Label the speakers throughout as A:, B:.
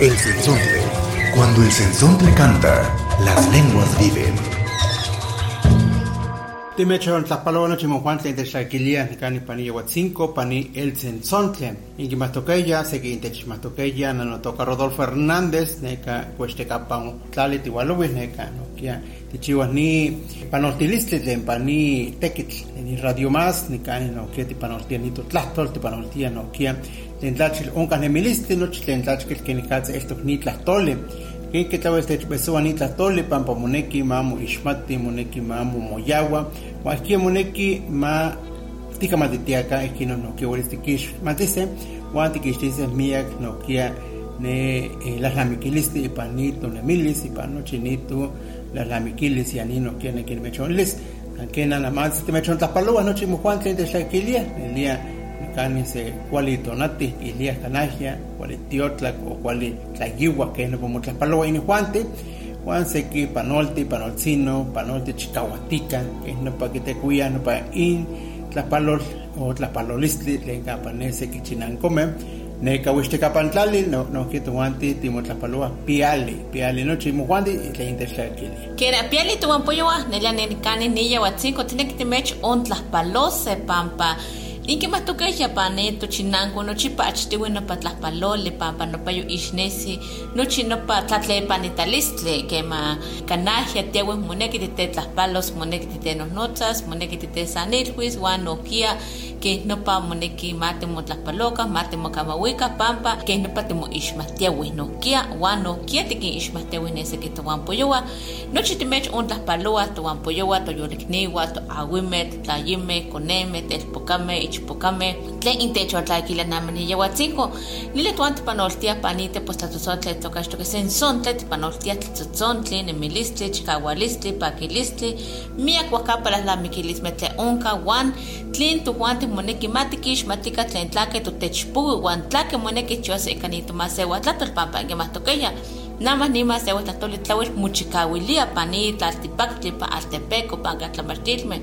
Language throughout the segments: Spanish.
A: El sensontle. Cuando el sensontle canta, las lenguas viven.
B: Timechon tlapalono chimojuan tlen techlaquilia nicani pani cinco pani el sensontle. Inquimatoqueya, segui intechmatoqueya, nanotoca Rodolfo Hernández, neca cuestecapam tlali tihualowis, neca noquia tichihuas ni panoltilistli pani tequitl, ni radio más, nicani noquia tipanoltia nito tlahtol, tipanoltia noquia tlen tlachil oncas nemilistli, nochi tlen tlachil kenicatz estok ni tlahtoli. que que tal vez te besó anita tole pampa moneki mamu ishmati moneki mamu moyawa cualquier moneki ma tika matitiaka esquino no que oris tikish matise guanti que dice miak no kia ne las lamiquilis y panito ne milis y pano chinito las lamiquilis y anino que ne que me chonles que que kani se kuali tonati ilia kanajia kuali tiotlac o kuali tlayiwa que no como tlaspaloa ini juante. Juan se ki panolti panolcino panolti chicahuatica que no pa que te cuya no pa in tlaspalol o tlaspalolistli le capanese que chinan come. Ne kawiste kapantlali no no que tuanti timo tlaspaloa piali piali no chimo juanti le intershakili
C: Kera piali tu ampoyoa nelia nenikani niya watsiko tiene que te mech on tlaspalose pampa Inki matuka ya pane to chinango no chipach te wena pa tlapalole pampa no payo ishnesi no chino pa tlatle panitalistle que ma kanahia te we moneki te tlapalos moneki te no notas moneki te sanilhuis wan no kia que no pa moneki mate mo tlapaloka mate mo kamawika pampa que no pa te mo ishmatia we no kia wan no kia te ki ishmatia we nese que to wan poyowa no chitimech on tlapaloa to wan poyowa to yoliknewa to awimet tlayime koneme telpokame ichpokame tlen intecho tlaquila namani yehuatzinco lile tuan tipanoltia panite pues tlatzotzontle tocaxto que sensontle tipanoltia tlatzotzontle nemilistli chikawalistli pakilistli miak wakapa las lamikilisme tle onka wan tlen tujuan timoneki matikix matika tlen tlake totechpuwi wan tlake moneki chiwas ikanito masewa tlatolpampa ngemahtokeya Nada nima se wata toli tlawel muchikawilia pani tlaltipaktli pa altepeco pa katlamartilme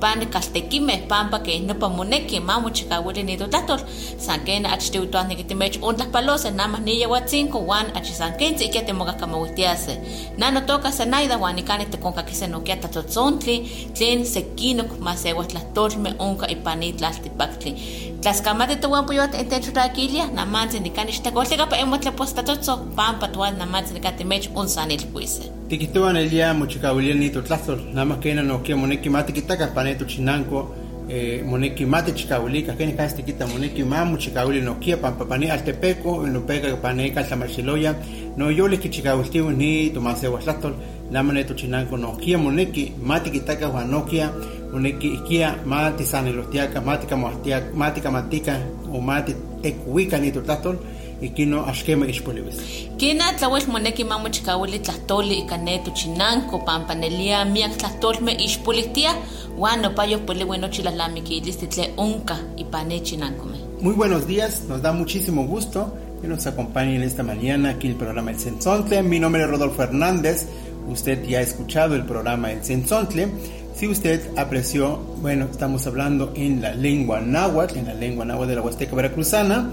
C: pan kaltekime pampa que no pa moneki ma muchikawili ni totlatol sanken achtiwituan nikitimech un tlapalose nada ni yewatzinko wan achisankensi ikia temoka kamawitiase nano toka senaida wan ikani tekonka kise nokia tatotzontli tlen sekinok ma se watlatolme onka ipani tlaltipaktli tlaskamate tuwan puyo intechutakilia namanzi nikani xtekoltika pa emotlepostatotso pampa tuwan namanzi nikatimech un sanilkuise
B: tikihtowan elia mochikawilia ni totlahtol nada más que no que moneki kitaka paneto chinanco eh, moneki mati chikawilika keni kasi tikita moneki ma mochikawili no kia pampa pani altepeco no pega pane kaltamaxiloya no yoli kichikawiltiu ni tomasewa tlahtol nada más chinanco no kia moneki mati kitaka wan no kia moneki ikia mati sanilostiaka mati kamohtiaka mati kamatika o mati tekuika ni totlahtol ikino axkema ixpoliwis
C: kina tlawel moneki ma mochikawili tlahtoli ikaneto chinanco pampanelia miak tlahtolme ixpolitia wan nopayo poliwi nochi lalamikilisli tle onka ipane chinancome
B: Muy buenos días, nos da muchísimo gusto que nos acompañen esta mañana aquí el programa El. Mi nombre es Rodolfo Hernández, usted ya ha escuchado el programa El Sensontle. Si usted apreció, bueno, estamos hablando en la lengua náhuatl, en la lengua náhuatl de la Huasteca Veracruzana.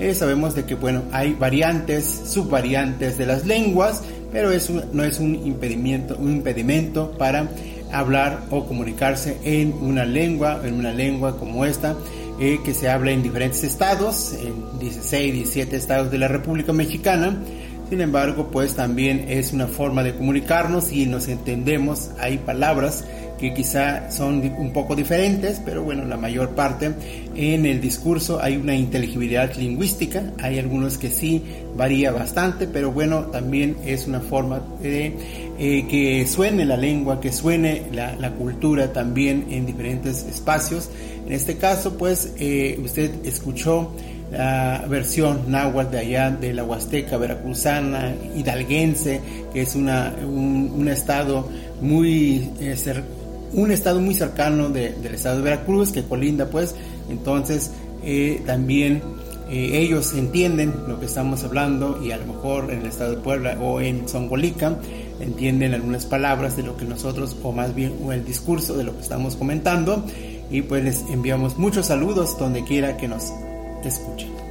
B: Eh, sabemos de que, bueno, hay variantes, subvariantes de las lenguas, pero eso no es un impedimento, un impedimento para hablar o comunicarse en una lengua, en una lengua como esta, eh, que se habla en diferentes estados, en 16, 17 estados de la República Mexicana. Sin embargo, pues también es una forma de comunicarnos y nos entendemos. Hay palabras que quizá son un poco diferentes, pero bueno, la mayor parte en el discurso hay una inteligibilidad lingüística, hay algunos que sí varía bastante, pero bueno, también es una forma de eh, que suene la lengua, que suene la, cultura también en diferentes espacios. En este caso, pues eh, usted escuchó la versión náhuatl de allá de la Huasteca veracruzana, hidalguense, que es una, un, estado muy eh, un estado muy cercano del estado de Veracruz, que colinda pues, entonces eh, también eh, ellos entienden lo que estamos hablando y a lo mejor en el estado de Puebla o en Zongolica entienden algunas palabras de lo que nosotros, o más bien el discurso de lo que estamos comentando y pues les enviamos muchos saludos donde quiera que nos escuchen.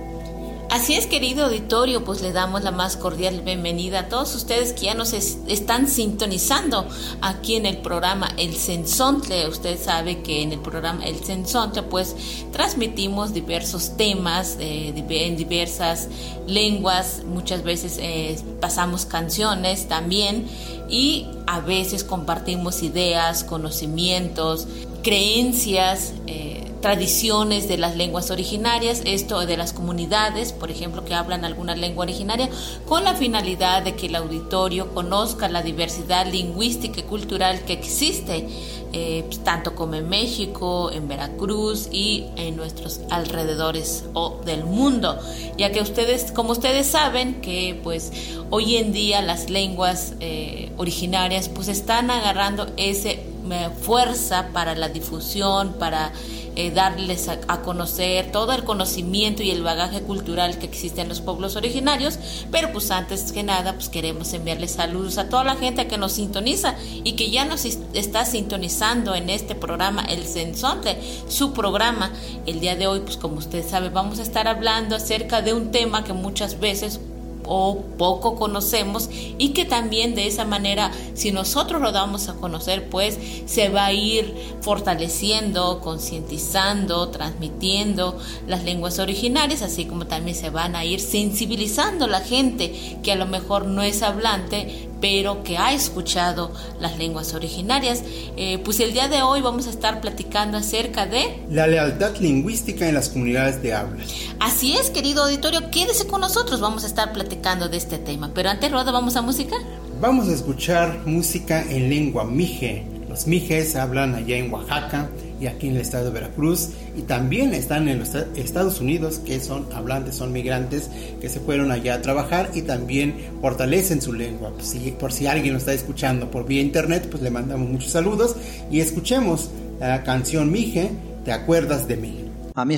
C: Así es, querido auditorio, pues le damos la más cordial bienvenida a todos ustedes que ya nos están sintonizando aquí en el programa El Sensontle. Usted sabe que en el programa El Sensontle pues transmitimos diversos temas en diversas lenguas, muchas veces eh, pasamos canciones también y a veces compartimos ideas, conocimientos, creencias. Eh, tradiciones de las lenguas originarias, esto de las comunidades, por ejemplo, que hablan alguna lengua originaria, con la finalidad de que el auditorio conozca la diversidad lingüística y cultural que existe, eh, pues, tanto como en México, en Veracruz y en nuestros alrededores o del mundo, ya que ustedes, como ustedes saben, que pues hoy en día las lenguas eh, originarias pues están agarrando esa eh, fuerza para la difusión, para eh, darles a, conocer todo el conocimiento y el bagaje cultural que existe en los pueblos originarios, pero pues antes que nada pues queremos enviarles saludos a toda la gente que nos sintoniza y que ya nos está sintonizando en este programa El Sensonte, su programa. El día de hoy pues como usted sabe vamos a estar hablando acerca de un tema que muchas veces o poco conocemos y que también de esa manera, si nosotros lo damos a conocer, pues se va a ir fortaleciendo, concientizando, transmitiendo las lenguas originarias, así como también se van a ir sensibilizando la gente que a lo mejor no es hablante, pero que ha escuchado las lenguas originarias. Eh, pues el día de hoy vamos a estar platicando acerca de...
B: La lealtad lingüística en las comunidades de habla.
C: Así es, querido auditorio, quédese con nosotros, vamos a estar platicando de este tema. Pero antes, Roda, ¿vamos a música?
B: Vamos a escuchar música en lengua mije. Los mijes hablan allá en Oaxaca y aquí en el estado de Veracruz y también están en los Estados Unidos que son hablantes, son migrantes que se fueron allá a trabajar y también fortalecen su lengua. Pues por si alguien lo está escuchando por vía internet, pues le mandamos muchos saludos y escuchemos la canción Mije, ¿te acuerdas de mí?
D: A mí,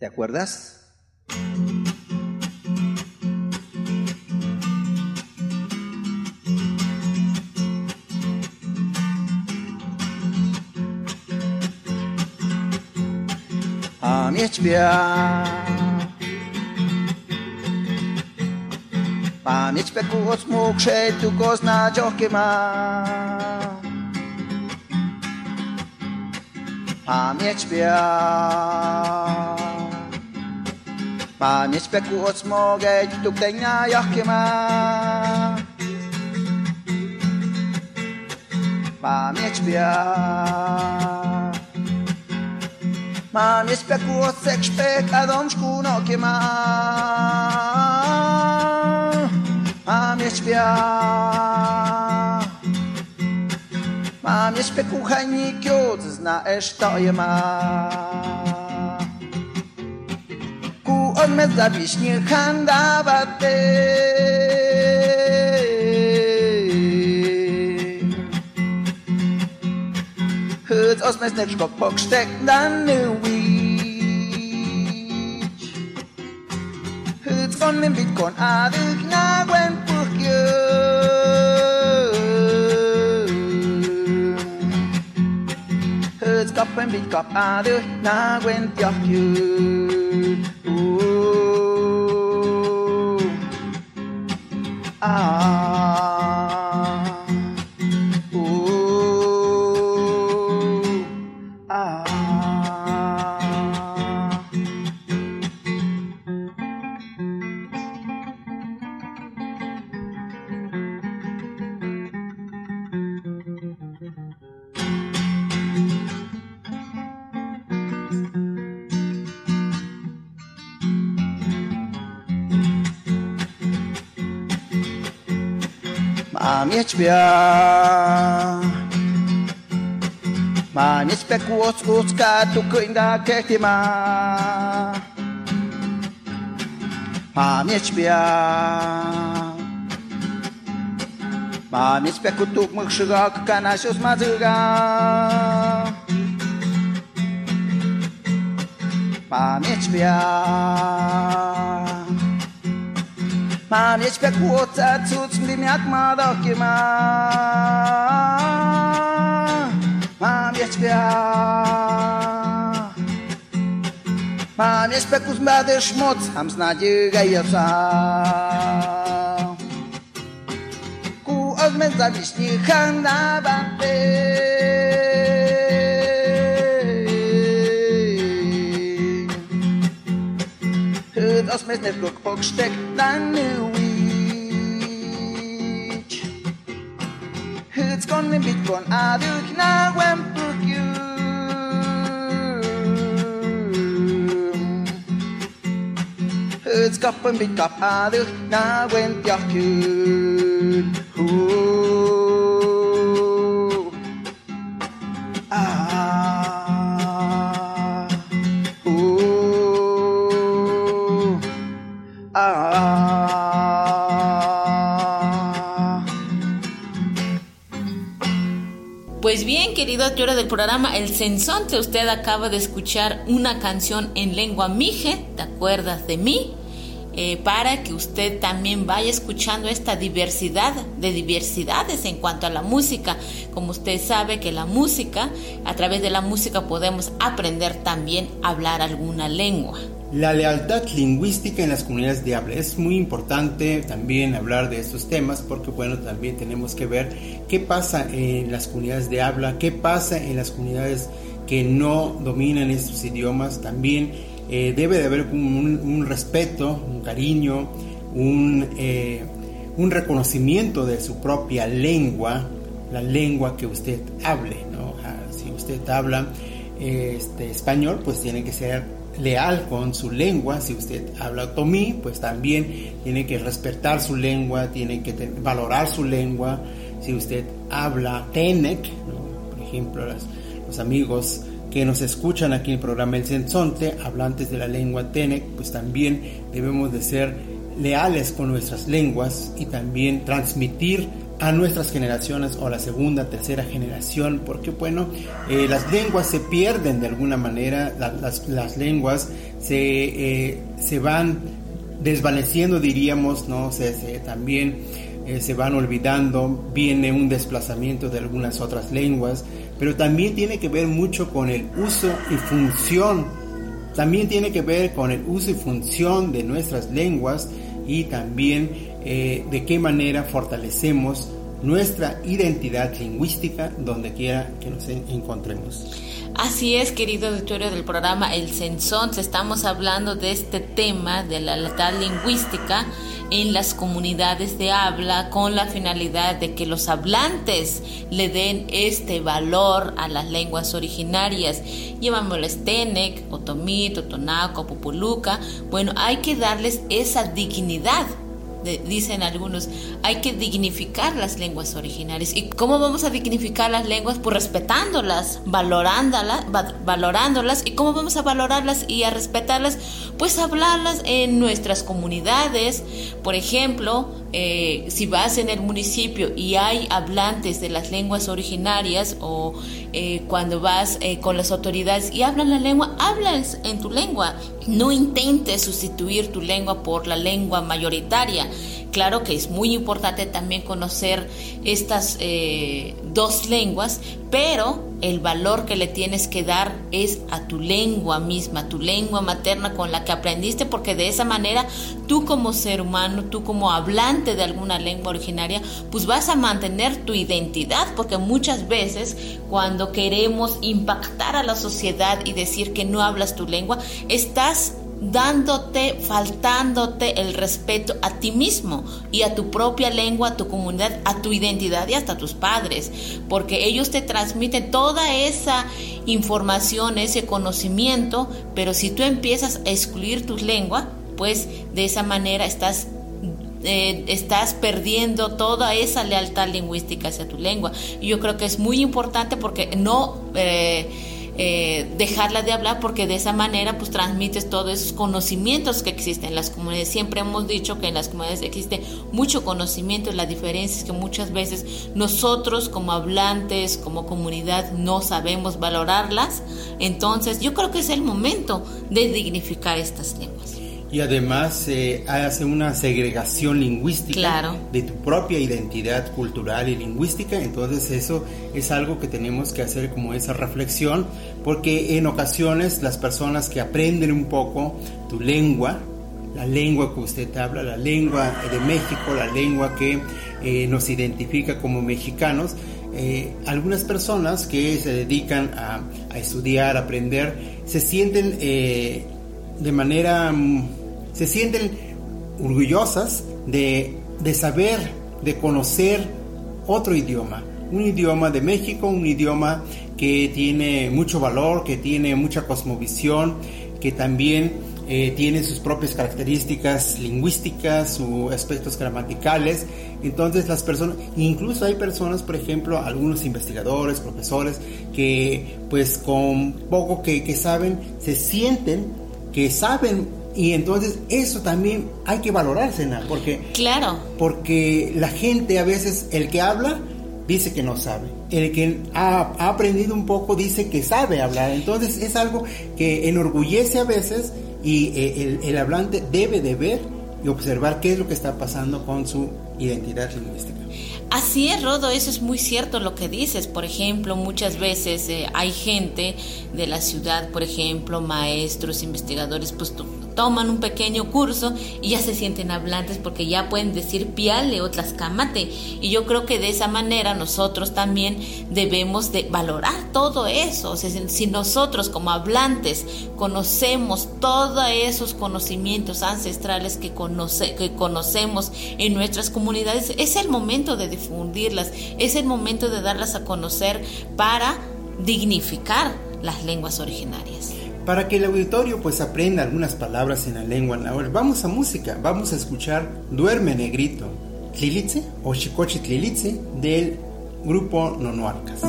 D: ¿te acuerdas? pamięć miała. Pamięć peku od mokrzej, tylko znać okie ma. Pamięć miała. Pamięć peku od smogej, tutaj na jakie ma. Pamięć miała. Mam jest piekłosek, szpek, a dączku nokie ma. Mam jest śpia. Mam jest piekuchajnik, zna to je ma. Ku on me zawiśnie handa kosmetyczko pokrzteknany łicz. Dzwonnym bitką, a tych nagłym puchkiem. Skopem bitkop, a. Ah. niečvia. Má nespekuos uska tukuinda kehtimä. Má niečvia. Má nispeku tukmuk širok kanašus mazıga. Má niečvia. Man ich bek wota tut mit mir ma da ke ma. Man ich bek Man ich bek us ma der schmutz am snaje geisa Ku az men zaviśni als mes vlog pokštek stek Danewich Hytzkon limit kon aduk na wempuk jum Hytzkappen bit kap aduk na
C: wempjak jum querido autor del programa El Sensonte, usted acaba de escuchar una canción en lengua mije, ¿te acuerdas de mí? Eh, para que usted también vaya escuchando esta diversidad de diversidades en cuanto a la música. Como usted sabe que la música, a través de la música podemos aprender también a hablar alguna lengua.
B: La lealtad lingüística en las comunidades de habla es muy importante también hablar de estos temas porque bueno también tenemos que ver qué pasa en las comunidades de habla, qué pasa en las comunidades que no dominan estos idiomas. También eh, debe de haber un, respeto, un cariño, un, eh, un reconocimiento de su propia lengua, la lengua que usted hable. ¿no? Si usted habla este, español, pues tiene que ser leal con su lengua. Si usted habla otomí, pues también tiene que respetar su lengua, tiene que valorar su lengua. Si usted habla tenec, ¿no? por ejemplo, los, amigos que nos escuchan aquí en el programa El Sensonte, hablantes de la lengua tenec, pues también debemos de ser leales con nuestras lenguas y también transmitir a nuestras generaciones o la segunda, tercera generación, porque bueno, eh, las lenguas se pierden de alguna manera, la, las, lenguas se, eh, se, van desvaneciendo, diríamos, ¿no? Se también eh, se van olvidando, viene un desplazamiento de algunas otras lenguas, pero también tiene que ver mucho con el uso y función, también tiene que ver con el uso y función de nuestras lenguas y también eh, de qué manera fortalecemos nuestra identidad lingüística donde quiera que nos encontremos.
C: Así es, querido auditorio del programa El Sensón, estamos hablando de este tema de la lealtad lingüística en las comunidades de habla con la finalidad de que los hablantes le den este valor a las lenguas originarias. Llamámosles Tenec, Otomí, Totonaco, Pupuluca. Bueno, hay que darles esa dignidad de, dicen algunos, hay que dignificar las lenguas originarias. ¿Y cómo vamos a dignificar las lenguas? Pues respetándolas, valorándolas, valorándolas. ¿Y cómo vamos a valorarlas y a respetarlas? Pues hablarlas en nuestras comunidades. Por ejemplo, eh, si vas en el municipio y hay hablantes de las lenguas originarias o eh, cuando vas eh, con las autoridades y hablan la lengua, hablas en tu lengua. No intentes sustituir tu lengua por la lengua mayoritaria. Claro que es muy importante también conocer estas eh, dos lenguas, pero el valor que le tienes que dar es a tu lengua misma, tu lengua materna con la que aprendiste, porque de esa manera tú como ser humano, tú como hablante de alguna lengua originaria, pues vas a mantener tu identidad, porque muchas veces cuando queremos impactar a la sociedad y decir que no hablas tu lengua, estás dándote, faltándote el respeto a ti mismo y a tu propia lengua, a tu comunidad, a tu identidad y hasta a tus padres, porque ellos te transmiten toda esa información, ese conocimiento, pero si tú empiezas a excluir tu lengua, pues de esa manera estás eh, estás perdiendo toda esa lealtad lingüística hacia tu lengua. Y yo creo que es muy importante porque no... Eh, eh, dejarla de hablar porque de esa manera pues transmites todos esos conocimientos que existen en las comunidades. Siempre hemos dicho que en las comunidades existe mucho conocimiento la diferencia es que muchas veces nosotros como hablantes, como comunidad no sabemos valorarlas. Entonces yo creo que es el momento de dignificar estas lenguas
B: y además eh, hace una segregación lingüística de tu propia identidad cultural y lingüística, entonces eso es algo que tenemos que hacer como esa reflexión, porque en ocasiones las personas que aprenden un poco tu lengua, la lengua que usted habla, la lengua de México, la lengua que eh, nos identifica como mexicanos, eh, algunas personas que se dedican a, a estudiar, a aprender, se sienten de manera mm, se sienten orgullosas de, saber, de conocer otro idioma, un idioma de México, un idioma que tiene mucho valor, que tiene mucha cosmovisión, que también eh, tiene sus propias características lingüísticas, sus aspectos gramaticales. Entonces las personas, incluso hay personas, por ejemplo, algunos investigadores, profesores, que pues con poco que, que saben, se sienten que saben y entonces eso también hay que valorarse, porque
C: claro,
B: porque la gente a veces el que habla dice que no sabe, el que ha, aprendido un poco dice que sabe hablar, entonces es algo que enorgullece a veces y eh, el, el hablante debe de ver y observar qué es lo que está pasando con su identidad lingüística.
C: Así es, Rodo, eso es muy cierto lo que dices. Por ejemplo, muchas veces eh, hay gente de la ciudad, por ejemplo, maestros, investigadores, pues toman un pequeño curso y ya se sienten hablantes porque ya pueden decir piale o tlascamate. Y yo creo que de esa manera nosotros también debemos de valorar todo eso. Si nosotros como hablantes conocemos todos esos conocimientos ancestrales que, conoce, que conocemos en nuestras comunidades, es el momento de difundirlas, es el momento de darlas a conocer para dignificar las lenguas originarias
B: para que el auditorio pues aprenda algunas palabras en la lengua náhuatl. Vamos a música, vamos a escuchar Duerme Negrito, Tlilitze o Chicoche Tlilitze del grupo Nonoarcas.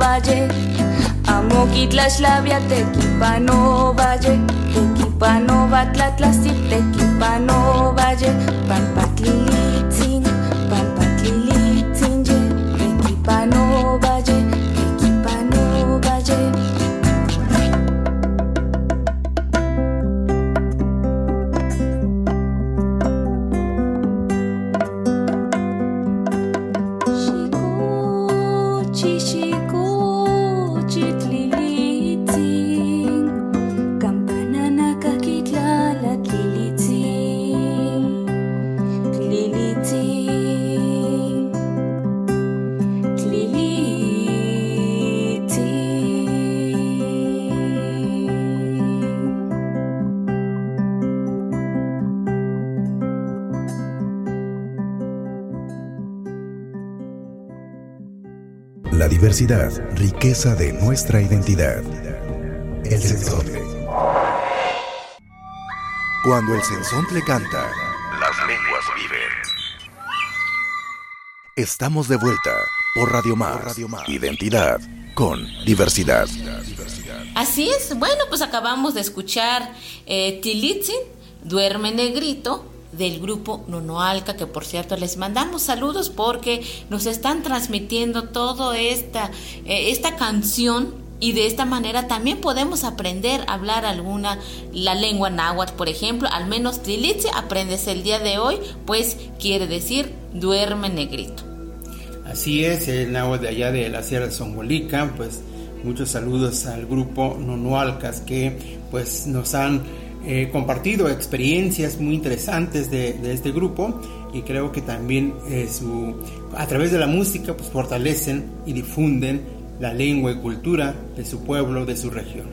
E: Valle. Amokitlaslavia tequipano valle Tequipano batlatlasip tequipano valle Pampatlilitzin
A: diversidad, riqueza de nuestra identidad. El sensontle. Cuando el sensontle canta, las lenguas viven. Estamos de vuelta por Radio Más. Identidad con diversidad.
C: Así es, bueno, pues acabamos de escuchar eh, Tilitzin, Duerme Negrito, del grupo Nonoalca, que por cierto les mandamos saludos porque nos están transmitiendo toda esta, eh, esta canción y de esta manera también podemos aprender a hablar alguna, la lengua náhuatl, por ejemplo, al menos Tlilitze aprendes el día de hoy, pues quiere decir duerme negrito.
B: Así es, el náhuatl de allá de la Sierra de Zongolica, pues muchos saludos al grupo Nonoalcas que pues nos han eh, compartido experiencias muy interesantes de, este grupo y creo que también eh, su, a través de la música pues fortalecen y difunden la lengua y cultura de su pueblo, de su región.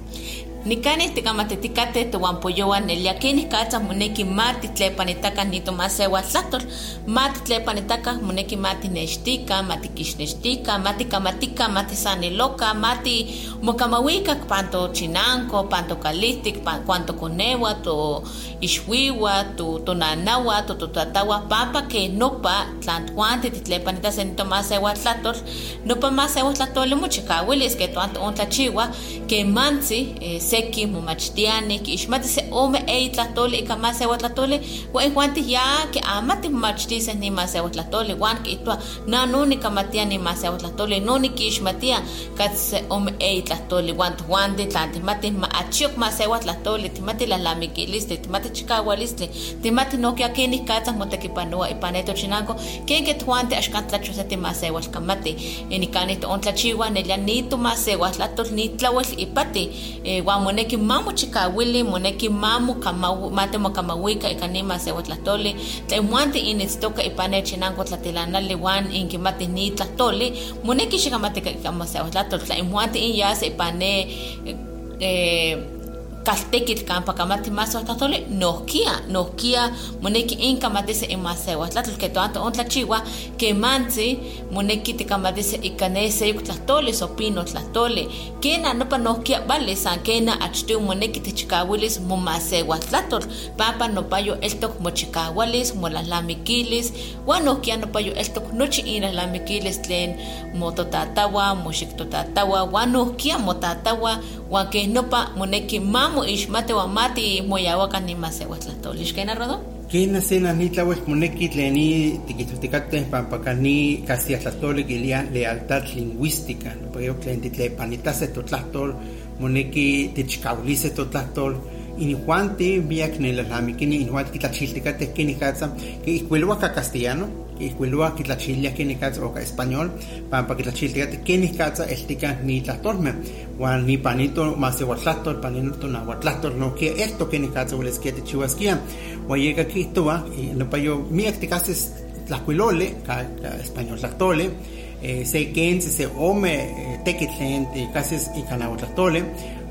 C: Nikani tikamatetikate towanpoyowan eliakini katsa moneki mati tlepanitaka nito masewa tlatol mati tlepanitaka moneki mati nextika mati kixnextika mati kamatika mati saniloka mati mokamawika panto chinanko panto kalihtik cuanto konewa to ixwiwa to tonanawa to totatawa papa ke nopa tlantkuanti titlepanita se nito masewa tlatol nopa masewa tlatol mochikawilis ke toanto ontlachiwa ke mantsi eh, seki momachtiani ki ixmati se ome ei tlatoli ika iguanti ya ke amati momachti se ni masewa tlatoli wan ke itua na nuni kamatia ni masewa tlatoli nuni ki ixmatia kat se ome ei tlatoli wan tuwandi tlanti mati ma achiok masewa tlatoli timati la lamikilisli timati chikahualisli timati no ke akini katsa motekipanoa ipaneto chinanko ken ke tuwandi axkan tlacho se ti masewa kamati enikani to ontlachiwa nelia nitu masewa tlatol ni tlawel ipati e, moneki mamu chikawili moneki mamu kama mate mo kamawika ikanima sewa tlatoli tlemuanti initztoka ipane chinanko tlatilanali wan inkimati ni tlatoli moneki xikamati kama sewa tlatol tlemuanti in yas ipane eh, kaltekitl kampa kamati maso tatole nohkia nohkia moneki inka matise imasewa tlatl ke toanto on tlachiwa ke manzi moneki tikamatise ikanese yuk tlatole kena nopa nohkia vale san kena achtu moneki tichikawilis momasewa tlatol papa nopayo eltok mochikawalis molalamikilis wan nohkia nopayo eltok nochi inalamikilis tlen mototatawa moxiktotatawa wan nohkia motatawa wan ke nopa moneki mamu ixmate wan mati moyawakan nimasewa tlatoli xkena rodo
B: Kena sena ni tlawel moneki tleni tikitutikate pampakani castilla tlatoli gilia lealtad lingüística. No porque tlen titlepanitase totlatol moneki tichkaulise totlatol inihuanti viak nelalhamikini inihuanti kitlachiltikate kini katsa que ihkueluaka castellano ihkuelua kitlachilia kini katsa oka español pampa kitlachiltikate kini katsa eltika ni tlatolme wan ni panito masewatlatol panito nahuatlatol no que esto kini katsa ules que tichihuaskia wan yeka kihtowa nopayo miak tikases tlakuilole ka, español tlatole eh, se kense se ome eh, tekitlen tikases ikanahuatlatole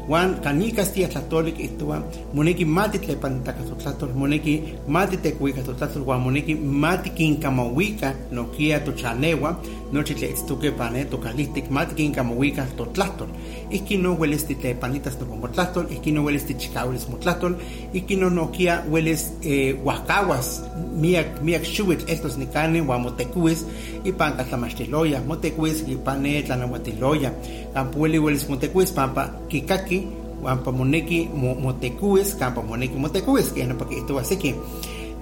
B: Juan kani Castilla Tlatolic itua moneki mati tlepanitaka totlatol moneki mati tekuika totlatol Juan moneki mati kinkamawika nokia tochanewa nochi tletztuke pane tokalistik mati kinkamawika totlatol iki no hueles titlepanitas topomotlatol iki no hueles tichikaulis motlatol iki no nokia hueles eh, huacahuas miak miak xuitl estos nikane Juan motekuis ipan katlamachtiloya motekuis ipane tlanahuatiloya. Kampueli hueles motekuis pampa kikaki wampa moneki motekuis kampa moneki motekuis que no porque esto así que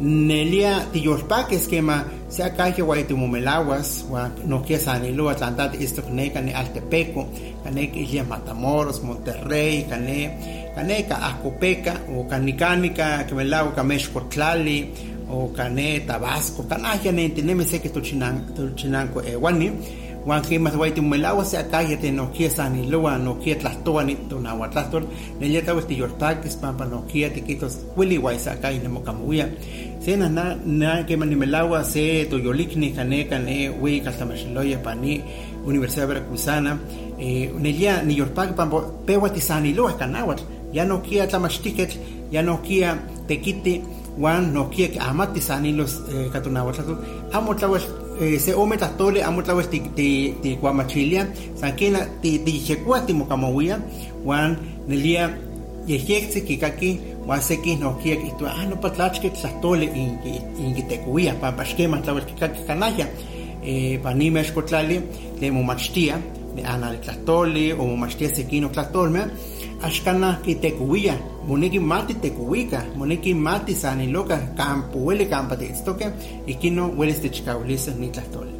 B: nelia tiyolpaque esquema se acá que guay tu momelaguas wa no que sanilo atlantat esto ne cane altepeco cane que matamoros monterrey cane cane ka acopeca o canicánica que me lago camesh cortlali o cane tabasco canaja ne teneme sé que tu chinan tu chinanco e wani wan ke mas wai tum melawa se akaya te no kia sani loa no kia tlastoa ni to na wa tlastor ne leta westi yortak es pampa no kia te kitos wili wai sa akaya ne mokamuya se na na na ke mani melawa se to yolikni kane kane wi kaltamashiloya pani Universidad Veracruzana. Eh, nelia ni yorpak pampo pewa ti sani loa kanawat ya no kia tlamashtiket ya no kia tekiti wan no kia amati sani los eh, katunawat amo tlawal eh, se ome tatole amo tlawes ti ti ti guamachilia sankena ti ti chekua ti mokamawia wan nelia yeyekse kikaki wan seki no kia kitua ah no patlachke tlatole in in kitekuia pa paskema tlawes kikaki kanaya eh, pani mexcotlali de momachtia de anal tlatoli o momachtia sequino tlatolme axcana kitekuia moneki mati tekuika moneki mati saniloka campo huele campa tetztoke ikino hueles techkaulis ni tlatoli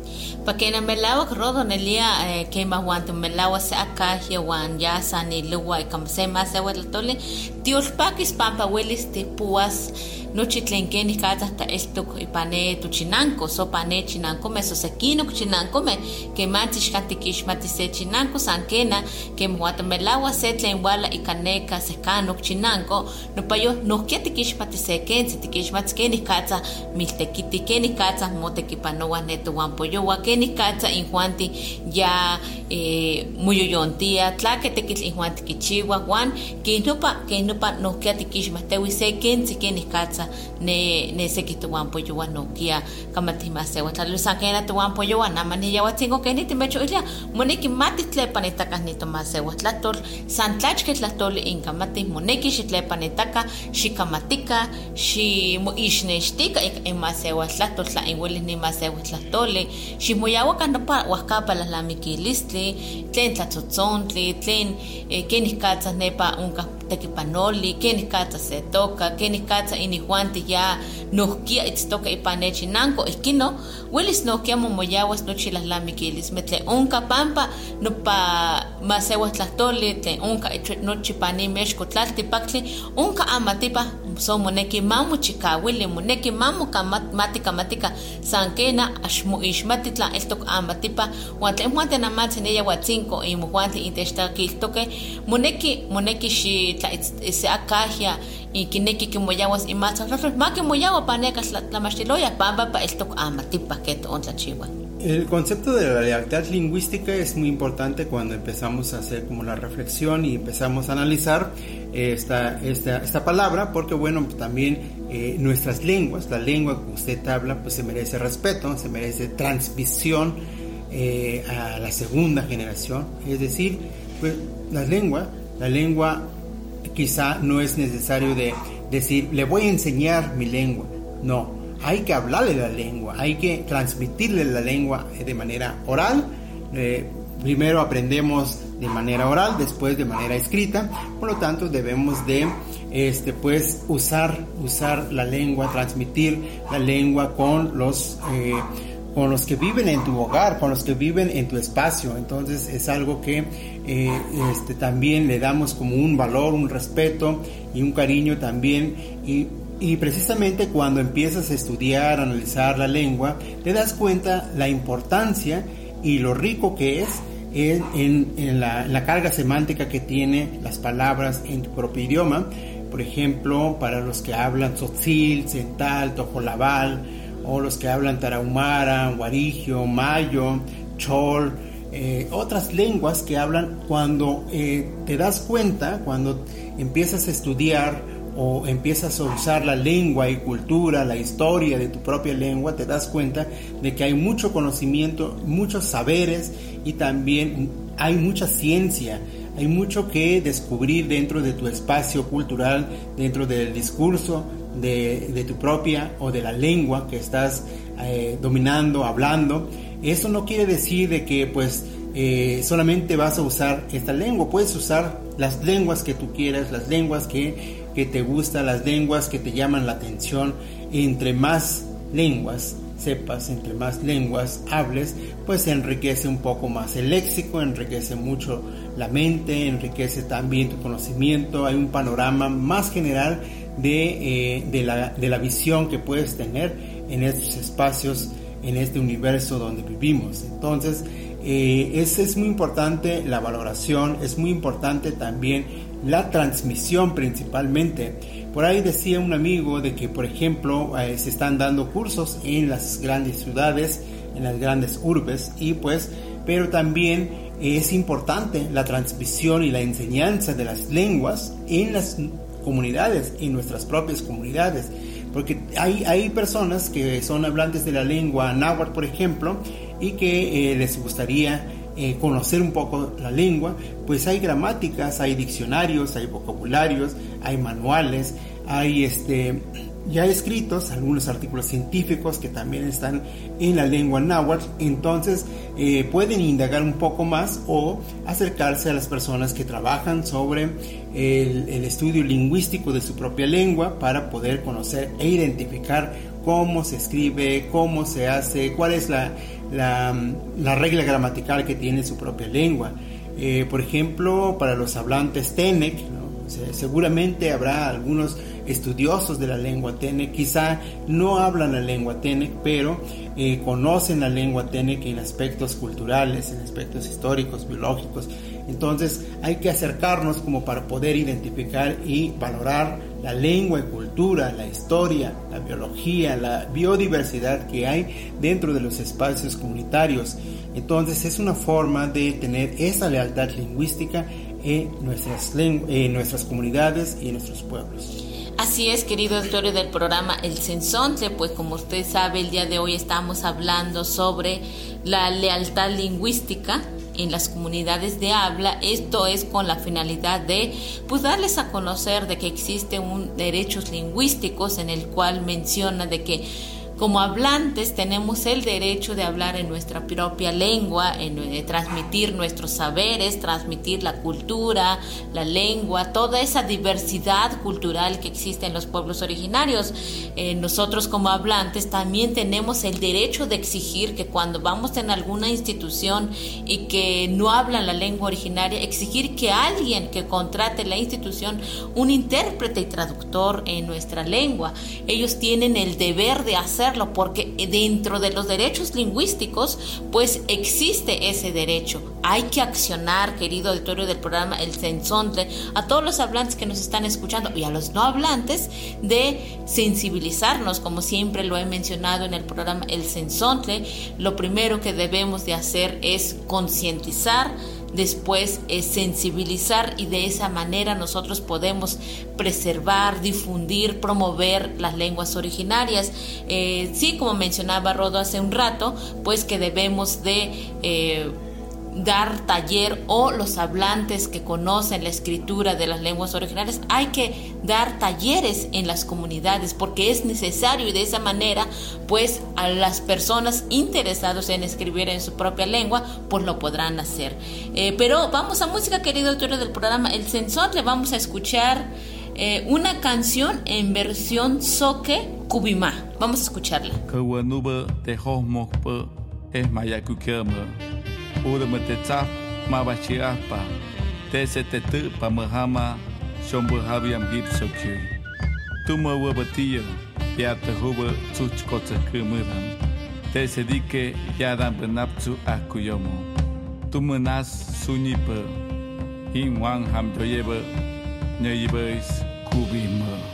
C: Pakena melawak rodo nelia eh, que mahuanto melawa se akahia wan ya sani luwa ikamse más abuelatole tiolpakis pampa huelis te puas nochi tlen kenih katzah ta eltok ipane tuchinanko so pane chinanko me so sekino chinanko me ke mati xkantikixmati se chinanko san kena ke mohuato melawa se tlen wala ikaneka sekano chinanko nopayo nohkia tikixmati se kentzi tikixmati kenih katzah miltekiti kenih katzah motekipanowa netuan poyowa kenih katzah injuanti ya eh, muyoyontia tlake tekitl injuanti kichiwa wan kinopa kinopa nohkia tikixmahtewi se kentzi kenih katzah ne ne seki tuwan poyowa nohkia kamati masewa tlaloli san kena tuwan poyowa nama niyawatzinko keni timecho ilia moneki mati tlepanitaka nitomasewa tlatol san tlachke tlatoli inkamati moneki xitlepanitaka xikamatika ximoixnextika ika imasewa tlatol tla inweli nimasewa tlatoli ximoyawaka nopa wahkapa lalamikilisli tlen tlatzotzontle tlen kenih katzah nepa onka tekipanoli kenih katzah se toka kenih katzah inihuanti ya nohkia itztoka ipan nechinanko ihkino welis nohkia momoyawas nochi lalamikilismeh tlen onka pampa nopa masewa tlahtoli tlen ich- nochi pani mexkotlaltipaktli onka amatipa so moneki mamochikawili moneki mamokamati san kena axmoixmati tlan eltok amatipa uan tlen mohuanti namatzin eyawatzinko imohuanti intechtakiltokeh moneki moneki xi tla itz- se akahya ikineki kimoyawas imatzahtlotl ma kimoyawa paneka tla- tlamachtiloya pampa pa eltok amatipa ke toon tlachiwa
B: El concepto de la lealtad lingüística es muy importante cuando empezamos a hacer como la reflexión y empezamos a analizar esta, esta, palabra, porque bueno, también eh, nuestras lenguas, la lengua que usted habla, pues se merece respeto, se merece transmisión eh, a la segunda generación. Es decir, pues la lengua, la lengua quizá no es necesario de decir, le voy a enseñar mi lengua. No, hay que hablarle la lengua, hay que transmitirle la lengua eh, de manera oral. Primero aprendemos de manera oral, después de manera escrita. Por lo tanto, debemos de este, pues, usar, usar la lengua, transmitir la lengua con los... eh, con los que viven en tu hogar, con los que viven en tu espacio. Entonces es algo que eh, este, también le damos como un valor, un respeto y un cariño también. Y, y precisamente cuando empiezas a estudiar, analizar la lengua, te das cuenta la importancia y lo rico que es en, en- en la, en la carga semántica que tiene las palabras en tu propio idioma. Por ejemplo, para los que hablan tzotzil, cental, tojolabal, o los que hablan tarahumara, guarigio, mayo, chol, eh, otras lenguas que hablan cuando eh, te das cuenta, cuando empiezas a estudiar o empiezas a usar la lengua y cultura, la historia de tu propia lengua, te das cuenta de que hay mucho conocimiento, muchos saberes y también hay mucha ciencia, hay mucho que descubrir dentro de tu espacio cultural, dentro del discurso de, de tu propia o de la lengua que estás eh, dominando, hablando. Eso no quiere decir de que pues eh, solamente vas a usar esta lengua, puedes usar las lenguas que tú quieras, las lenguas que, que te gustan, las lenguas que te llaman la atención. Entre más lenguas sepas, entre más lenguas hables, pues enriquece un poco más el léxico, enriquece mucho la mente, enriquece también tu conocimiento, hay un panorama más general de, eh, de, la, de la visión que puedes tener en estos espacios, en este universo donde vivimos. Entonces, eh, es muy importante la valoración, es muy importante también la transmisión principalmente. Por ahí decía un amigo de que, por ejemplo, eh, se están dando cursos en las grandes ciudades, en las grandes urbes, y pues, pero también es importante la transmisión y la enseñanza de las lenguas en las comunidades, en nuestras propias comunidades. Porque hay, hay personas que son hablantes de la lengua náhuatl, por ejemplo, y que eh, les gustaría eh, conocer un poco la lengua, pues hay gramáticas, hay diccionarios, hay vocabularios, hay manuales, hay este ya escritos, algunos artículos científicos que también están en la lengua náhuatl, entonces eh, pueden indagar un poco más o acercarse a las personas que trabajan sobre el, el estudio lingüístico de su propia lengua para poder conocer e identificar cómo se escribe, cómo se hace, cuál es la, la, la regla gramatical que tiene su propia lengua. Eh, por ejemplo, para los hablantes Tenec, ¿no? seguramente habrá algunos estudiosos de la lengua Tenec, quizá no hablan la lengua Tenec, pero eh, conocen la lengua Tenec en aspectos culturales, en aspectos históricos, biológicos. Entonces hay que acercarnos como para poder identificar y valorar la lengua y cultura, la historia, la biología, la biodiversidad que hay dentro de los espacios comunitarios. Entonces es una forma de tener esa lealtad lingüística en nuestras, en nuestras comunidades y en nuestros pueblos.
C: Así es, querido auditorio del programa El Sensonte, pues como usted sabe, el día de hoy estamos hablando sobre la lealtad lingüística en las comunidades de habla. Esto es con la finalidad de pues darles a conocer de que existen un derechos lingüísticos en el cual menciona de que como hablantes tenemos el derecho de hablar en nuestra propia lengua, en, de transmitir nuestros saberes, transmitir la cultura, la lengua, toda esa diversidad cultural que existe en los pueblos originarios. Eh, nosotros como hablantes también tenemos el derecho de exigir que cuando vamos en alguna institución y que no hablan la lengua originaria, exigir que alguien que contrate la institución un intérprete y traductor en nuestra lengua. Ellos tienen el deber de hacer porque dentro de los derechos lingüísticos pues existe ese derecho. Hay que accionar, querido auditorio del programa El Sensontle, a todos los hablantes que nos están escuchando y a los no hablantes de sensibilizarnos, como siempre lo he mencionado en el programa El Sensontle. Lo primero que debemos de hacer es concientizar, después es sensibilizar y de esa manera nosotros podemos preservar, difundir, promover las lenguas originarias. Eh, sí, como mencionaba Rodo hace un rato, pues que debemos de... Eh, dar taller o los hablantes que conocen la escritura de las lenguas originales, hay que dar talleres en las comunidades porque es necesario y de esa manera pues a las personas interesadas en escribir en su propia lengua pues lo podrán hacer. Eh, pero vamos a música querido autor del programa El Sensor, le vamos a escuchar eh, una canción en versión soque cubimá. Vamos a escucharla.
F: Udeme te tsa mabachi apa. Te se te tu pa mahama shombu habiam gipso kyu. Tumo wabatiyo piata hubo tsuchkotsa kumuram. Te se dike yadam benaptu akuyomo. Tumo nas sunipa. Inwan ham joyeba. Nyeibes kubimo.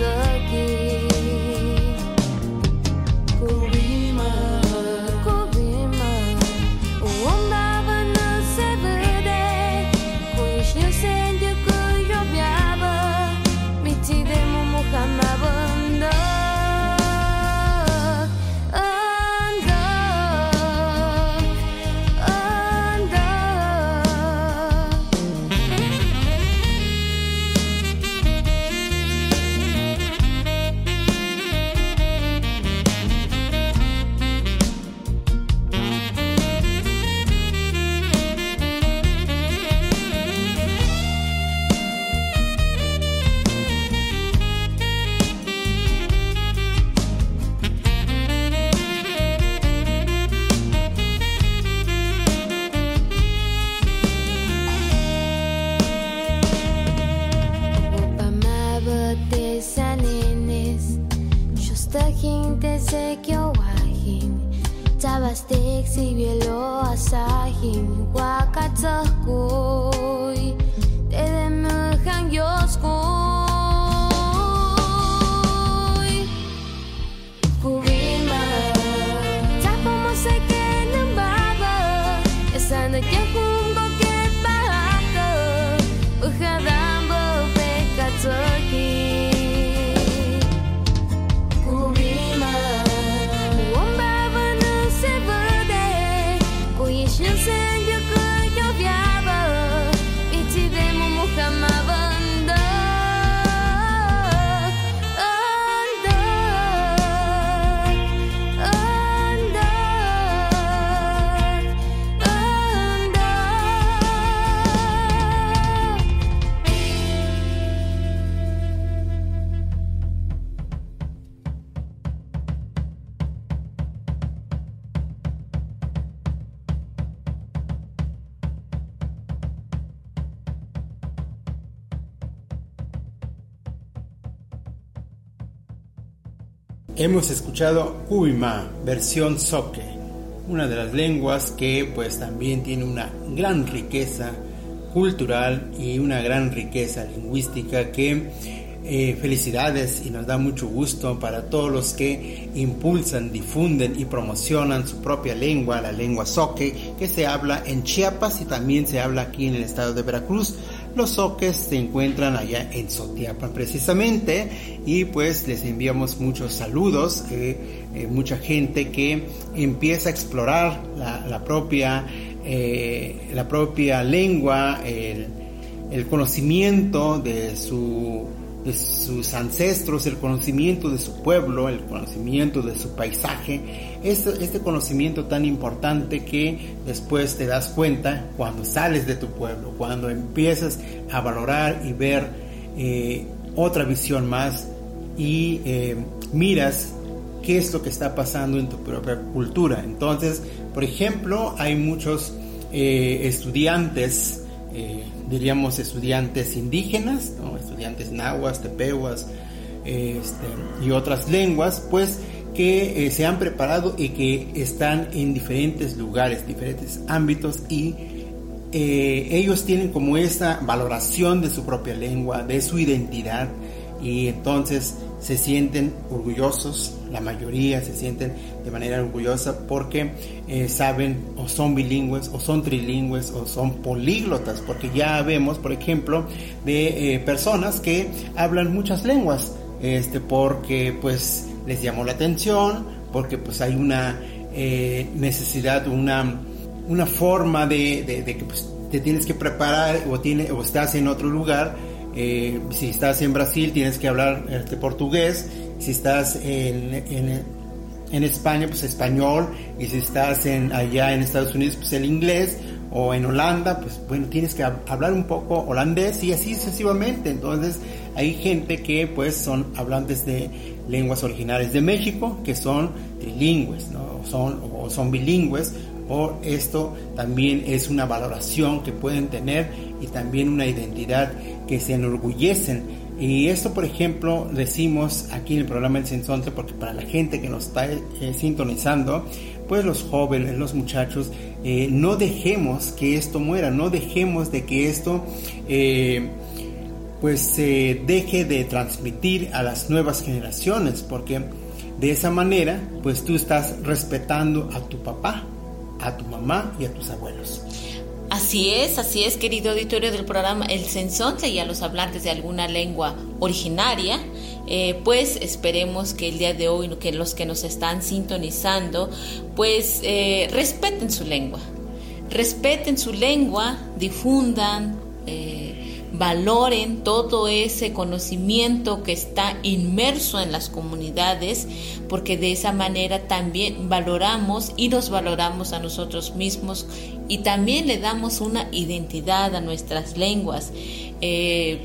F: again.
B: Hemos escuchado Kuima, versión Soke, una de las lenguas que pues también tiene una gran riqueza cultural y una gran riqueza lingüística que eh, felicidades y nos da mucho gusto para todos los que impulsan, difunden y promocionan su propia lengua, la lengua Soque, que se habla en Chiapas y también se habla aquí en el estado de Veracruz. Los soques se encuentran allá en Sotiapan precisamente y pues les enviamos muchos saludos, eh, mucha gente que empieza a explorar la, propia, eh, la propia lengua, el conocimiento de su de sus ancestros, el conocimiento de su pueblo, el conocimiento de su paisaje, este, este conocimiento tan importante que después te das cuenta cuando sales de tu pueblo, cuando empiezas a valorar y ver eh, otra visión más y eh, miras qué es lo que está pasando en tu propia cultura. Entonces, por ejemplo, hay muchos eh, estudiantes, diríamos estudiantes indígenas, estudiantes nahuas, tepehuas este, y otras lenguas, pues que eh, se han preparado y que están en diferentes lugares, diferentes ámbitos y eh, ellos tienen como esa valoración de su propia lengua, de su identidad y entonces se sienten orgullosos, la mayoría se sienten de manera orgullosa porque eh, saben o son bilingües o son trilingües o son políglotas, porque ya vemos, por ejemplo, de eh, personas que hablan muchas lenguas, este, porque pues les llamó la atención, porque pues hay una eh, necesidad, una, una forma de, de- que pues, te tienes que preparar o, tiene, o estás en otro lugar. Eh, si estás en Brasil tienes que hablar este, portugués, si estás en, en, España pues español y si estás en, allá en Estados Unidos pues el inglés o en Holanda pues bueno tienes que hablar un poco holandés y así sucesivamente entonces hay gente que pues son hablantes de lenguas originales de México que son trilingües ¿no? son, o son bilingües por esto también es una valoración que pueden tener y también una identidad que se enorgullecen. Y esto, por ejemplo, decimos aquí en el programa El Sensonte, porque para la gente que nos está eh, sintonizando, pues los jóvenes, los muchachos, eh, no dejemos que esto muera, no dejemos de que esto eh, pues se deje de transmitir a las nuevas generaciones, porque de esa manera, pues tú estás respetando a tu papá, a tu mamá y a tus abuelos.
C: Así es, así es, querido auditorio del programa El Sensonte y a los hablantes de alguna lengua originaria. Eh, pues esperemos que el día de hoy, que los que nos están sintonizando, pues eh, respeten su lengua. Respeten su lengua, difundan, valoren todo ese conocimiento que está inmerso en las comunidades, porque de esa manera también valoramos y nos valoramos a nosotros mismos y también le damos una identidad a nuestras lenguas. Eh,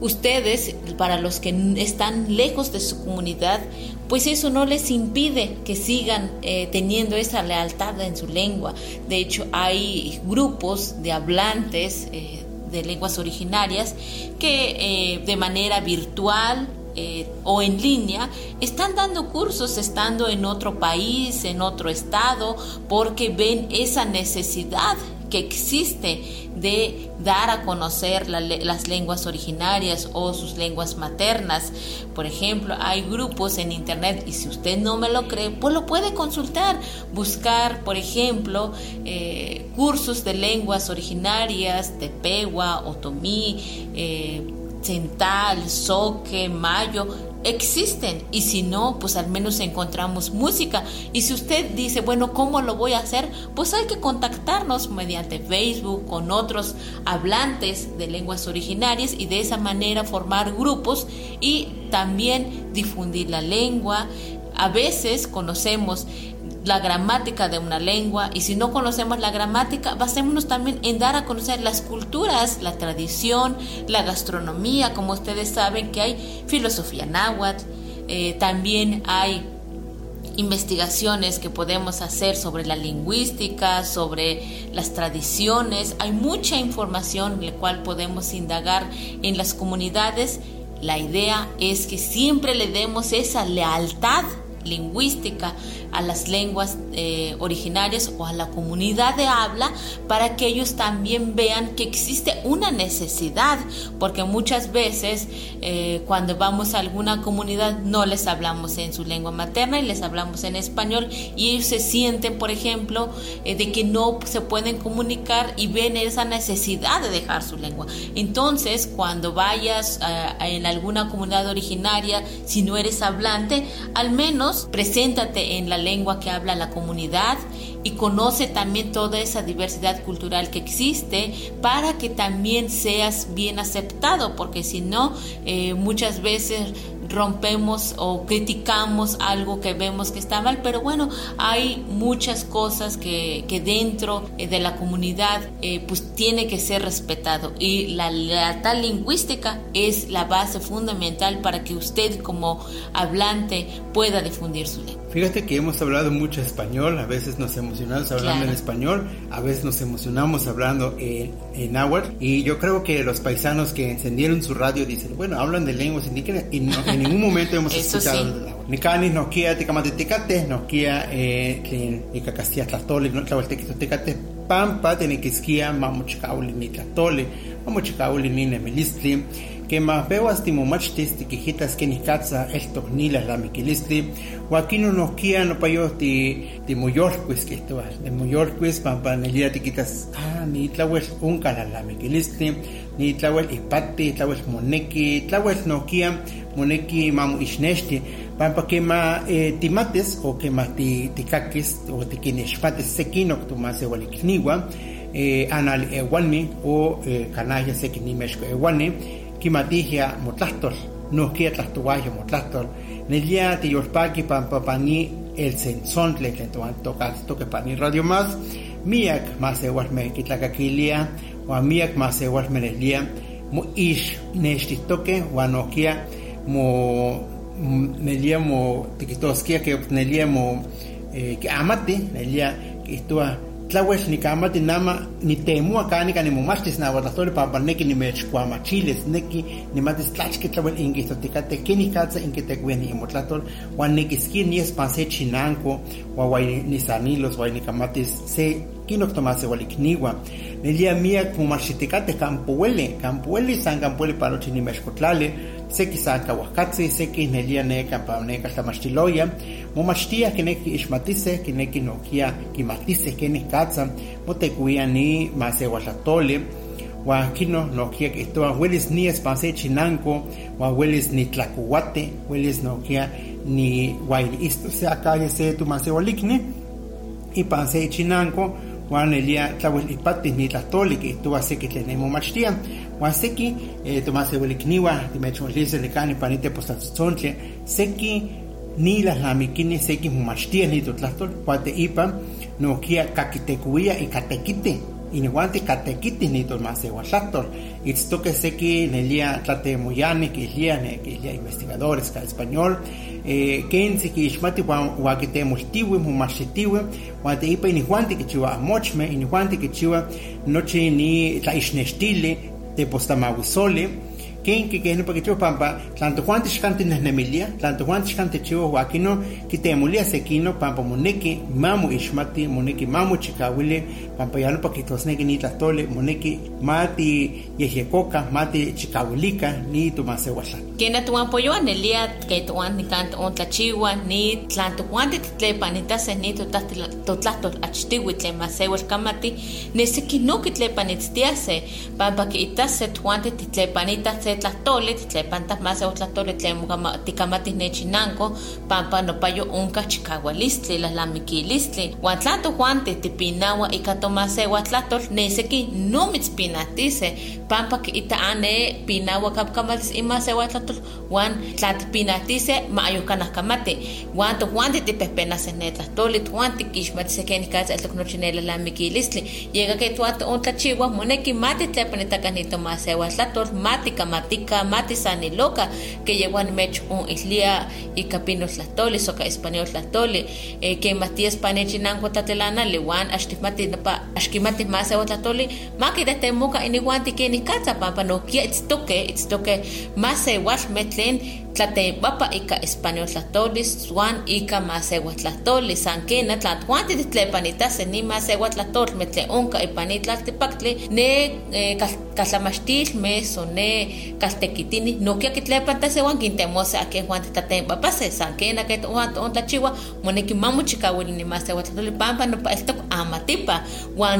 C: ustedes, para los que están lejos de su comunidad, pues eso no les impide que sigan eh, teniendo esa lealtad en su lengua. De hecho, hay grupos de hablantes eh, de lenguas originarias que eh, de manera virtual eh, o en línea están dando cursos estando en otro país, en otro estado, porque ven esa necesidad que existe de dar a conocer las lenguas originarias o sus lenguas maternas. Por ejemplo, hay grupos en internet y si usted no me lo cree, pues lo puede consultar, buscar, por ejemplo, eh, cursos de lenguas originarias, de Pewa, Otomí, eh, Cental, Soque, Mayo, existen y si no, pues al menos encontramos música. Y si usted dice, bueno, ¿cómo lo voy a hacer? Pues hay que contactarnos mediante Facebook con otros hablantes de lenguas originarias y de esa manera formar grupos y también difundir la lengua. A veces conocemos la gramática de una lengua y si no conocemos la gramática, basémonos también en dar a conocer las culturas, la tradición, la gastronomía, como ustedes saben que hay filosofía náhuatl, eh, también hay investigaciones que podemos hacer sobre la lingüística, sobre las tradiciones, hay mucha información en la cual podemos indagar en las comunidades. La idea es que siempre le demos esa lealtad lingüística a las lenguas eh, originarias o a la comunidad de habla para que ellos también vean que existe una necesidad, porque muchas veces eh, cuando vamos a alguna comunidad no les hablamos en su lengua materna y les hablamos en español y ellos se sienten, por ejemplo, eh, de que no se pueden comunicar y ven esa necesidad de dejar su lengua. Entonces, cuando vayas en alguna comunidad originaria, si no eres hablante, al menos preséntate en la lengua que habla la comunidad y conoce también toda esa diversidad cultural que existe para que también seas bien aceptado, porque si no, eh, muchas veces rompemos o criticamos algo que vemos que está mal, pero bueno, hay muchas cosas que, que dentro eh, de la comunidad eh, pues tiene que ser respetado. Y la lealtad lingüística es la base fundamental para que usted como hablante pueda difundir su lengua.
B: Fíjate que hemos hablado mucho español, a veces nos emocionamos hablando en español, a veces nos emocionamos hablando en, en náhuatl y yo creo que los paisanos que encendieron su radio dicen, bueno, hablan de lenguas indígenas y no, en ningún momento hemos escuchado sí. Ni canis nos quia ticamate nos quia eh que castilla tlatole no tlahueltequito tecate pampa tiene que esquia mamochicauli ni tlatole mamochicauli ni nemilistli que más veo astimomachtis tiquijitas que ni catza esto ni la lamiquilistli o aquí no nos quia no payo ti ti muyorquis que esto de muyorquis pampa nelia tiquitas ah ni tlahuel un la lamiquilistli ni tlahuel ipati tlahuel moneki tlahuel no quia moneki mamu ishneshti pampa kema eh, timates o kema ti tikakis o tikinexpates sekinok tumas ewalikniwa eh, anal ewalmi o eh, kanaya sekinimeshko ewalni kimatihia motlastol, nohkia tlastuayo motlastol, nelia tiyolpaki pampapani el sensontle tlen toan tocasto que pani radio más, miak más igual me kitlacaquilia, o miak más igual me nelia, mo ish nestitoque, guanoquia, mo nelia mo tikitoskia que nelia mo eh, que amate, nelia que tlawel ni kamati nama ni temu acá ni kani mumastis na watastori papa neki ni mech kwa chiles neki ni matis tlachke tlawel ingi totikate kini katsa ingi tekwe ni imotlatol wan neki ski ni espanse chinanko wa wai ni sanilos wai ni kamatis se kinok tomase walikniwa nelia mia kumaxitikate campuele campuele san campuele palo chini mexcotlale. Seki sa kahuajkatzi seki nelia neka pa neka tlamachtiloya momachtia kineki ixmatise kineki nokia kimatise keni katza motekuia ni masewatlatole wa kino nokia kihtoa welis ni espanse chinanko wa welis ni tlacuate welis nokia ni waili isto. Se akaye se tu masewalikni ipan se chinanko wan elia tlawel ipati ni tlahtoli kihtoa seki tlen nemomachtia wan seki eh, tomaseuelikniwa timechonlise nekani panite postatzontli seki ni lahlamikini seki momachtia ni totlahtol kuate ipan nokia kakitekuia ikatekite inihuanti katekiti ni tomaseuatlahtol itztoke seki nelia tlatemoyani kilia ne kilia investigadores ka español eh, kensi kiixmati wan kitemoltiwi momaxitiwi wan teipa inihuanti kichiua amochme inihuanti kichiua nochi ni tlaixnextili tepostamahuisoli ken que que no porque chivo pampa tanto Juan tixkanti nehnemilia tanto Juan tixkanti chivo huakino kitemolia sekino pampa moneki mamu ixmati moneki mamu chikawili pampa yano pa kitosneki ni tlahtoli moneki mati yehyekoka mati chikawilika ni tomasewatla
C: Kena tuan poyo anelia que tuan ni canto on tlachiwa ni tlan tuan te tlepanitase ni totlahto achtiwi tlen masewal kamati neseki no kitlepanitstiase pampa que itase tuan te tlepanitase tlahtoli tlepanta masewal tlahtoli tlen tikamati nechinanko pampa nopayo onka chikawalistli lalamiquilistli wan tlan tuan te tipinawa ika tomasewa tlahtol neseki no mitzpinatise pampa que ita ane pinawa kapkamatis imasewa tlahtol wan tlatpinatise maayukanahkamati wan tojuan titipehpenase ne tlahtoli tojuan tikixmati sekeni katsa tloknochinela lamikilistli yeka ke tuan tontlachiwa moneki mati tlepanitaka nitomasewa tlahtol mati kamatika mati saniloka ke yehuan mech on islia ika pino tlahtoli soka español tlahtoli eh, ke mati espanechinanko tlatelanali wan axtikmati napa axkimati masewa tlahtoli makitetemoka inihuan tikeni katsa pampa nokia itztoke itztoke masewa metlen tlatepapa ika español tlatolis suan ika masewa tlatoli san kena tlathuanti titlepanitase ni masewa tlatol metle onka ipani tlaltipaktli ne eh, kaltlamachtilme so ne kaltekitini nokia kitlepantase wan kintemose ake juan titlatepapase san kena ke tojuan toon tlachiwa moneki mamu chikawili ni masewa tlatoli pampa amatipa wan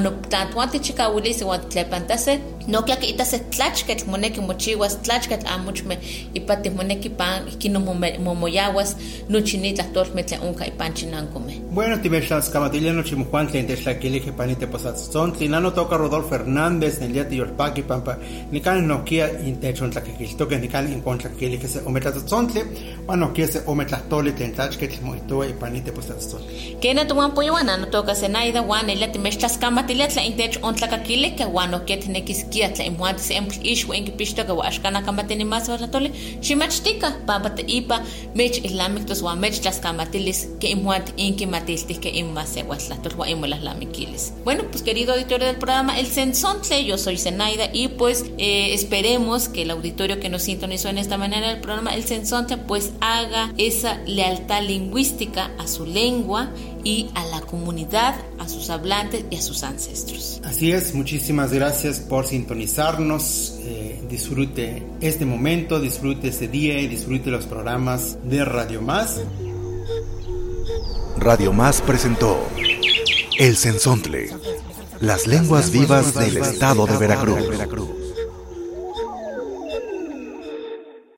C: no tlathuan tichikawilisi wan titlepantase nokia ke itase tlachketl moneki mochiwas tlachketl amuchme ipati moneki pan kino momoyawas nochi ni tlahtolme tlen onka ipan chinankome
B: Bueno, timexas camatilia no chimujuan tlen techlaquilige panite posatzontli, nano toca Rodolfo Fernández, en día tiyolpaki pampa, nikan nokia intechon tlaquiltoque, nikan in contraquilige se ometlatzontli, wan nokia se tlachketl moitoa ipanite posatzontli.
C: kena tuan poyoan no toka senaida wan elia timextlaskamatilia tla intech ontlakakilike wan nokia tinekiskia tla imuan tisempl ixwe inkipixtoka wa axkanakamatini mas watlatoli ximachtika pampa ipa mech islamictos wan mech tlaskamatilis que imuan inkimatiltis que inmasewatlatol wan imolaslamikilis bueno pues querido auditorio del programa El Sensontle yo soy Zenaida y pues eh, esperemos que el auditorio que nos sintonizó en esta manera del programa El Sensontle pues haga esa lealtad lingüística a su lengua y a la comunidad, a sus hablantes y a sus ancestros.
B: Así es, muchísimas gracias por sintonizarnos. eh, disfrute este momento, disfrute este día y disfrute los programas de Radio Más.
A: Radio Más presentó El Sensontle, las lenguas vivas del estado de Veracruz.